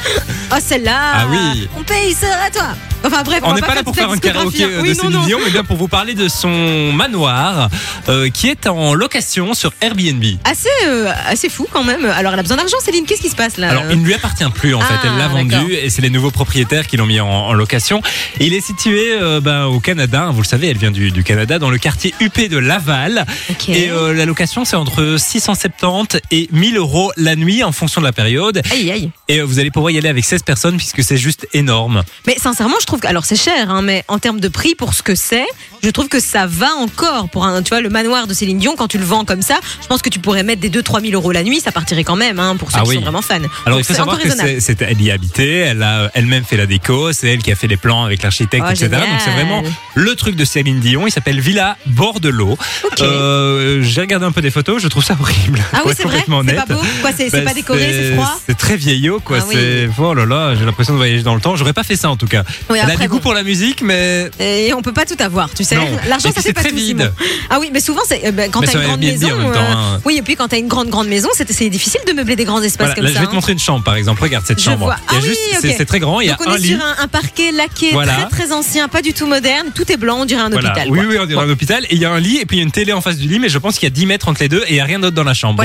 Oh, celle-là. Ah oui. Mon pays sera toi. Enfin bref, On n'est pas là pour faire un karaoké hein. euh, Oui, de Céline. Dion, mais bien pour vous parler de son manoir euh, qui est en location sur Airbnb. Assez, euh, assez fou quand même. Alors, elle a besoin d'argent, Céline. Qu'est-ce qui se passe là Alors, il ne lui appartient plus en fait. Ah, Elle l'a vendu d'accord. et c'est les nouveaux propriétaires qui l'ont mis en, en location. Il est situé euh, ben, au Canada. Vous le savez, elle vient du, du Canada, dans le quartier UP de Laval. Et la location, c'est entre 670 et 1000 euros la nuit en fonction de la période. Aïe, aïe. Et vous allez pouvoir y aller avec 16 personnes puisque c'est juste énorme. Mais sincèrement, je trouve que. Alors, c'est cher, hein, mais en termes de prix, pour ce que c'est, je trouve que ça va encore. Pour un, tu vois, le manoir de Céline Dion, quand tu le vends comme ça, je pense que tu pourrais mettre des 2-3 000 euros la nuit, ça partirait quand même, hein, pour ceux Ah qui oui. sont vraiment fans. Alors Donc, il faut savoir que c'est, elle y a habité, elle a elle-même fait la déco, c'est elle qui a fait les plans avec l'architecte, Oh, etc. Donc c'est génial. vraiment le truc de Céline Dion. Il s'appelle Villa Bord de l'eau. Ok. Euh, j'ai regardé un peu des photos, je trouve ça horrible. Ah oui, c'est vrai C'est pas beau Quoi, c'est Bah, pas décoré, c'est froid C'est très vieillot, quoi. Ah oui. C'est oh là là, j'ai l'impression de voyager dans le temps. J'aurais pas fait ça en tout cas. Oui, elle a après, du goût pour la musique, mais Et on peut pas tout avoir, tu sais. L'argent, Et ça fait c'est pas très tout. vide. Simon. Ah oui, mais souvent, c'est euh, ben, quand t'as une grande maison. temps, euh, hein. Oui, et puis quand t'as une grande grande maison, c'est difficile de meubler des grands espaces voilà. comme Là, ça. je vais te hein. montrer une chambre, par exemple. Regarde cette Je chambre. a Ah oui, c'est, très grand. Il y a Donc on un est lit. sur un, un parquet laqué Voilà. très très ancien, pas du tout moderne. Tout est blanc, on dirait un Voilà. hôpital. Oui, quoi. oui, on dirait un hôpital. Et il y a un lit et puis il y a une télé en face du lit, mais je pense qu'il y a 10 mètres entre les deux et il n'y a rien d'autre dans la chambre.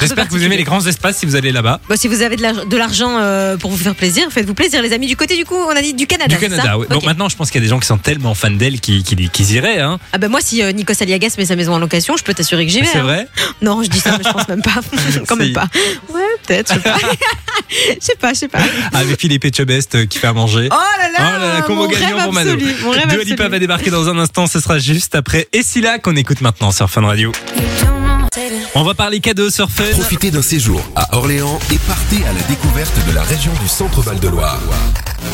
J'espère que vous aimez les grands espaces si vous allez là-bas. Bon, si vous avez de l'argent euh, pour vous faire plaisir, faites-vous plaisir, les amis. Du côté du coup, on a dit du Canada. Du Canada, oui. Maintenant, je pense qu'il y a des gens qui sont tellement fans d'elle qui, qui, qui y iraient. Hein. Ah ben moi, si euh, Nikos Aliagas met sa maison en location, je peux t'assurer que j'y vais. C'est hein. vrai Non, je dis ça, mais je pense même pas. Quand même pas. Ouais, peut-être. Je sais pas. Je sais pas, je sais pas. Avec Philippe Etchebest euh, qui fait à manger. Oh là là, Oh là là, combo mon gagnant rêve pour Mano. absolu, mon rêve Dua Lipa absolu. va débarquer dans un instant, ce sera juste après. Et si là qu'on écoute maintenant sur Fun Radio. On va parler cadeaux sur Fun. Profitez d'un séjour à Orléans et partez à la découverte de la région du Centre-Val de Loire.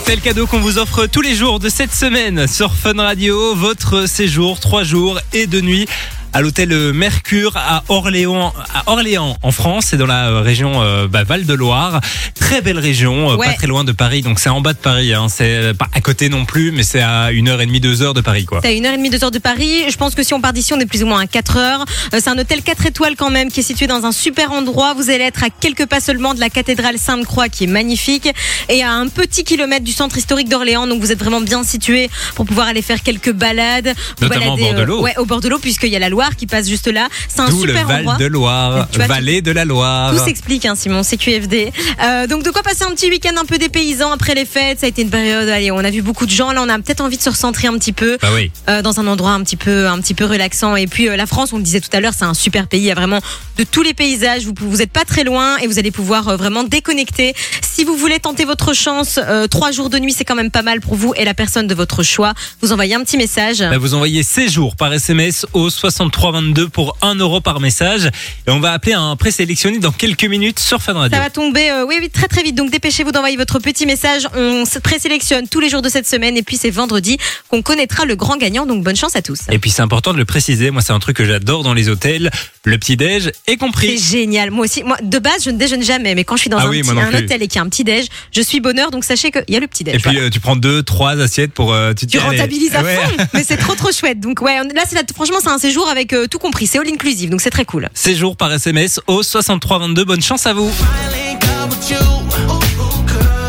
C'est le cadeau qu'on vous offre tous les jours de cette semaine sur Fun Radio. Votre séjour, trois jours et deux nuits à l'hôtel Mercure à Orléans, à Orléans en France, c'est dans la euh, région euh, bah, Val de Loire. Très belle région, euh, Ouais. pas très loin de Paris, donc c'est en bas de Paris. Hein. C'est euh, pas à côté non plus, mais c'est à une heure et demie, deux heures de Paris, quoi. T'as une heure et demie, deux heures de Paris. Je pense que si on part d'ici, on est plus ou moins à 4 heures. Euh, c'est un hôtel 4 étoiles quand même, qui est situé dans un super endroit. Vous allez être à quelques pas seulement de la cathédrale Sainte-Croix, qui est magnifique, et à un petit kilomètre du centre historique d'Orléans. Donc vous êtes vraiment bien situé pour pouvoir aller faire quelques balades. Notamment au bord de l'eau. ouais, au bord de l'eau, puisqu'il y a la Loire qui passe juste là. C'est un D'où le super Val endroit. de Loire, vois, vallée de la Loire. Tout s'explique, hein, Simon, c'est QFD. Euh, donc, de quoi passer un petit week-end un peu dépaysant après les fêtes? Ça a été une période, allez, on a vu beaucoup de gens. Là, on a peut-être envie de se recentrer un petit peu. Bah oui. euh, dans un endroit un petit peu un petit peu relaxant et puis euh, la France on le disait tout à l'heure c'est un super pays il y a vraiment de tous les paysages vous vous êtes pas très loin et vous allez pouvoir vraiment déconnecter si vous voulez tenter votre chance trois jours de nuit c'est quand même pas mal pour vous et la personne de votre choix vous envoyez un petit message Bah, vous envoyez séjour par SMS au 6322 pour 1 euro par message. Et on va appeler un présélectionné dans quelques minutes sur Fun Radio. Ça va tomber, euh, oui, oui, très très vite. Donc dépêchez-vous d'envoyer votre petit message. On se présélectionne tous les jours de cette semaine et puis c'est vendredi qu'on connaîtra le grand gagnant. Donc bonne chance à tous. Et puis c'est important de le préciser, moi c'est un truc que j'adore dans les hôtels, le petit-déj est C'est compris. génial. Moi aussi, moi de base je ne déjeune jamais, mais quand je suis dans Ah un, oui, petit- hôtel et qu'il y a un petit déj, je suis bonheur. Donc sachez qu'il y a le petit déj. Et puis euh, tu prends deux, trois assiettes pour... euh, tu tu rentabilises à ouais. fond, mais c'est trop trop chouette. Donc ouais, là c'est franchement c'est un séjour avec euh, tout compris, c'est all inclusive, donc c'est très cool. Séjour par SMS au 6322, bonne chance à vous.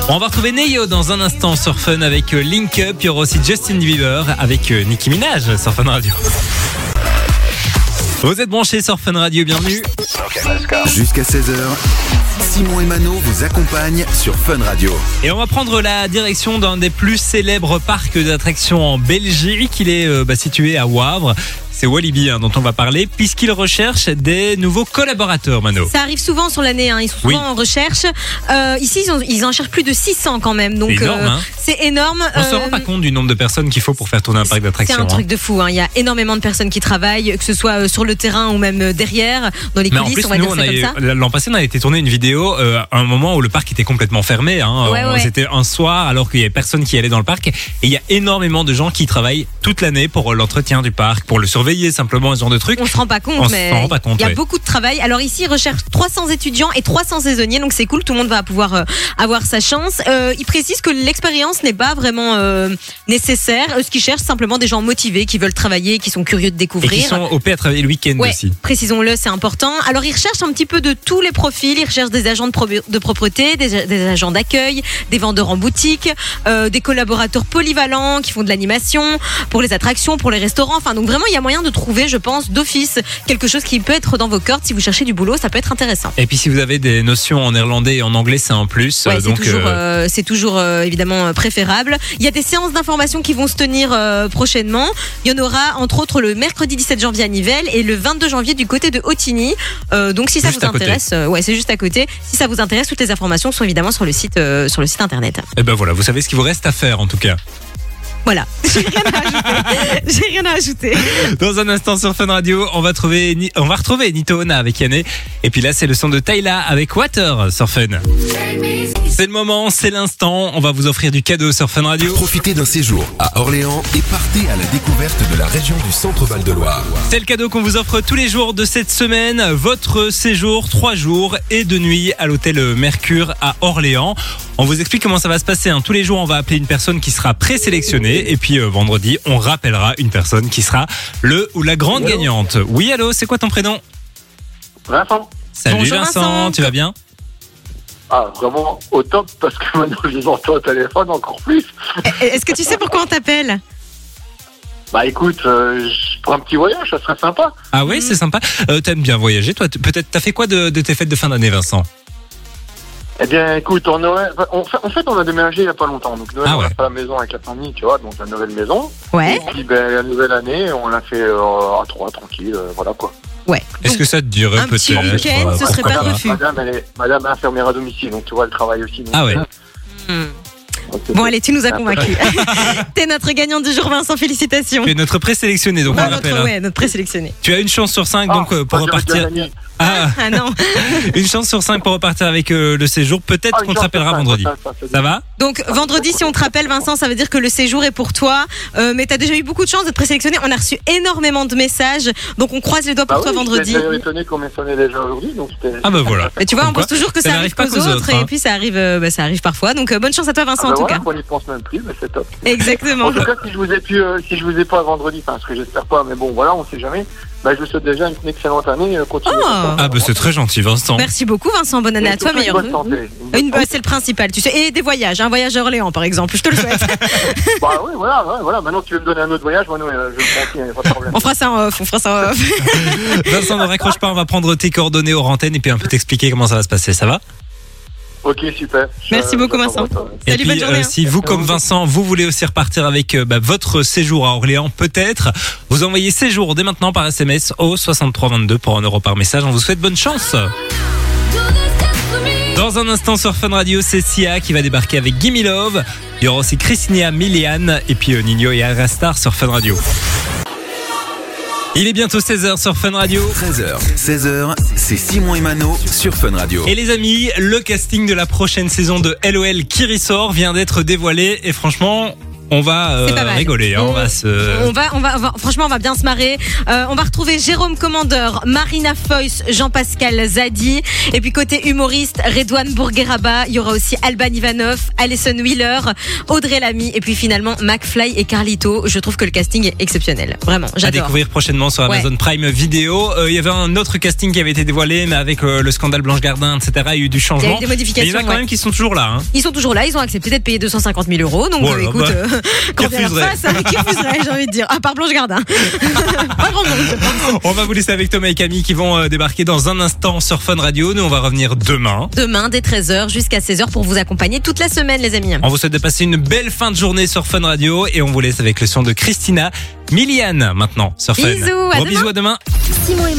On va retrouver Neyo dans un instant sur Fun avec euh, Link Up. Il y aura aussi Justin Bieber avec euh, Nicki Minaj sur Fun Radio. Vous êtes branchés sur Fun Radio, bienvenue. Jusqu'à 16h, Simon et Mano vous accompagnent sur Fun Radio. Et on va prendre la direction d'un des plus célèbres parcs d'attractions en Belgique. Il est euh, bah, situé à Wavre. C'est Walibi hein, dont on va parler, puisqu'il recherche des nouveaux collaborateurs, Mano. Ça arrive souvent sur l'année, hein. ils sont souvent Oui. en recherche. Euh, ici, ils en, ils en cherchent plus de 600 quand même, donc C'est énorme, euh, hein. c'est énorme. On se Euh, rend pas compte du nombre de personnes qu'il faut pour faire tourner un parc C'est d'attractions. un hein. truc de fou. hein. Il y a énormément de personnes qui travaillent, que ce soit euh, sur le terrain ou même euh, derrière, dans les Mais en coulisses, plus, on va nous, dire on ça comme ça. a l'an passé, on a été tourné une vidéo euh, à un moment où le parc était complètement fermé. Hein. Ouais, On- ouais. C'était un soir alors qu'il y avait personne qui allait dans le parc. Et il y a énormément de gens qui travaillent toute l'année pour euh, l'entretien du parc, pour le surveiller simplement, ce genre de trucs. On se rend pas compte, On mais rend pas compte, il y a ouais. beaucoup de travail. Alors ici, ils recherchent 300 étudiants et 300 saisonniers, donc c'est cool. Tout le monde va pouvoir euh, avoir sa chance. Euh, il précise que l'expérience n'est pas vraiment euh, nécessaire. Euh, Ce qu'ils cherchent, c'est simplement des gens motivés qui veulent travailler, qui sont curieux de Et découvrir. qui sont OP à travailler le week-end Ouais, aussi. précisons-le, c'est important. Alors, ils recherchent un petit peu de tous les profils. Ils recherchent des agents de, pro- de propreté, des, des agents d'accueil, des vendeurs en boutique, des collaborateurs polyvalents qui font de l'animation pour les attractions, pour les restaurants. Enfin, donc vraiment, il y a moyen de trouver, je pense, d'office quelque chose qui peut être dans vos cordes. Si vous cherchez du boulot, ça peut être intéressant. Et puis si vous avez des notions en néerlandais et en anglais, c'est un plus. Ouais, Euh, c'est donc toujours, euh, euh, c'est toujours évidemment préférable. Il y a des séances d'information qui vont se tenir prochainement. Il y en aura entre autres le mercredi 17 janvier à Nivelles et le 22 janvier du côté de Otigny. Donc si ça Juste vous intéresse, ouais, c'est juste à côté. Si ça vous intéresse, toutes les informations sont évidemment sur le site, sur le site internet. eh ben voilà, vous savez ce qu'il vous reste à faire en tout cas. Voilà. J'ai rien à ajouter. J'ai rien à ajouter. Dans un instant sur Fun Radio, on va trouver, Ni- on va retrouver Nito Ona avec Yanné. Et puis là, c'est le son de Tyla avec Water sur Fun. C'est le moment, c'est l'instant. On va vous offrir du cadeau sur Fun Radio. Profitez d'un séjour à Orléans et partez à la découverte de la région du Centre-Val de Loire. C'est le cadeau qu'on vous offre tous les jours de cette semaine. Votre séjour, trois jours et de nuit à l'hôtel Mercure à Orléans. On vous explique comment ça va se passer. hein. Tous les jours, on va appeler une personne qui sera présélectionnée. Et puis euh, vendredi, on rappellera une personne qui sera le ou la grande gagnante. Oui, allô, c'est quoi ton prénom? Vincent Salut Bonjour, Vincent, Vincent. tu vas bien? Ah, vraiment au top, parce que maintenant je les entends au téléphone encore plus. Est-ce que tu sais pourquoi on t'appelle? Bah écoute, euh, je- pour un petit voyage, ça serait sympa. Ah oui, c'est sympa. Euh, T'aimes bien voyager, toi? Peut-être, t'as fait quoi de, de tes fêtes de fin d'année, Vincent? Eh bien écoute, on aurait, on fait- en fait on a déménagé il y a pas longtemps, donc Noël Ah on ouais. a fait la maison avec la famille, tu vois, donc la nouvelle maison. Ouais. Et puis ben, la nouvelle année, on l'a fait euh, à trois, tranquille, euh, voilà quoi. Ouais. Est-ce que ça te dirait un petit peut-être week-end, euh, ce serait pas refus. Madame, elle est, madame est infirmière à domicile, donc tu vois, elle travaille aussi. donc- Ah ouais. Bon allez, tu nous as convaincus. T'es notre gagnant du jour, Vincent. Félicitations. Tu es notre présélectionné, donc Bah, on notre, rappelle. hein. ouais, notre présélectionné. Tu as une chance sur cinq, Ah, donc euh, pour repartir. Ah, Ah non. une chance sur cinq pour repartir avec euh, le séjour. Peut-être Ah, qu'on te rappellera vendredi. ça, ça, ça, Ça va Donc vendredi, si on te rappelle, Vincent, ça veut dire que le séjour est pour toi. Euh, mais t'as déjà eu beaucoup de chance d'être présélectionné. On a reçu énormément de messages, donc on croise les doigts pour Bah toi oui, vendredi. J'étais d'ailleurs étonné qu'on m'ait sonné déjà aujourd'hui. Ah bah voilà. Mais tu vois, on pense toujours que ça arrive pas qu'aux qu'aux autres, autres, et hein. puis ça arrive, euh, bah, ça arrive parfois. Donc euh, bonne chance à toi, Ah Vincent, bah en tout voilà, cas. on n'y pense même plus, mais c'est top. Exactement. En tout cas, si je vous ai pu, euh, si je vous ai pas vendredi, enfin, ce que j'espère pas, mais bon, voilà, on sait jamais. Bah, je vous souhaite déjà une excellente année. euh, Continuez. Oh. Ah bah c'est très gentil, Vincent. Merci beaucoup, Vincent. Bonne année Et à toi, meilleur Une bonne santé. Une bonne Une- bah, santé. c'est le principal, tu sais. Et des voyages, un voyage à Orléans, par exemple. Je te le souhaite. Bah oui, voilà, voilà. Maintenant, tu veux me donner un autre voyage, moi, non, euh, je le prends pas de problème. on fera ça en off. On fera ça en off. Vincent, ne raccroche pas, on va prendre tes coordonnées aux antennes et puis un peu t'expliquer comment ça va se passer, ça va? Ok, super. Merci beaucoup, Vincent. Et Salut, puis, bonne journée, hein. si vous, comme Vincent, vous voulez aussi repartir avec euh, bah, votre séjour à Orléans, peut-être, vous envoyez séjour dès maintenant par SMS au 6322 pour un euro par message. On vous souhaite bonne chance. Dans un instant sur Fun Radio, c'est Sia qui va débarquer avec Gimme Love. Il y aura aussi Christina Milian et puis euh, Nino et Arastar sur Fun Radio. Il est bientôt 16h sur Fun Radio. 13h, 16h, c'est Simon et Mano sur Fun Radio. Et les amis, le casting de la prochaine saison de LOL qui ressort vient d'être dévoilé et franchement, on va euh, rigoler, hein, on, On- va se On va, on va, on va- franchement, on va bien se marrer. Euh, on va retrouver Jérôme Commandeur, Marina Foyce, Jean-Pascal Zadi. Et puis côté humoriste, Redouane Bourgueraba. Il y aura aussi Alban Ivanov, Alison Wheeler, Audrey Lamy. Et puis finalement, McFly et Carlito. Je trouve que le casting est exceptionnel. Vraiment, à j'adore. découvrir prochainement sur Ouais. Amazon Prime Video. Euh, Il y avait un autre casting qui avait été dévoilé, mais avec euh, le scandale Blanche Gardin, etc. Il y a eu du Il y a changement. eu des Mais il y modifications. en a quand ouais. même qui sont toujours là. Hein. Ils sont toujours là, ils ont accepté d'être payés 250 000 euros. Donc euh, écoute, bah. Quand on face, avec qui refuserait, j'ai envie de dire. À part Blanche Gardin. pas grand monde, je pense. On va vous laisser avec Thomas et Camille qui vont euh, débarquer dans un instant sur Fun Radio. Nous, on va revenir demain. Demain, dès 13h jusqu'à 16h pour vous accompagner toute la semaine, les amis. On vous souhaite de passer une belle fin de journée sur Fun Radio et on vous laisse avec le son de Christina Miliane maintenant sur Fun. Bisous, à Gros demain. bisous à demain. Simon et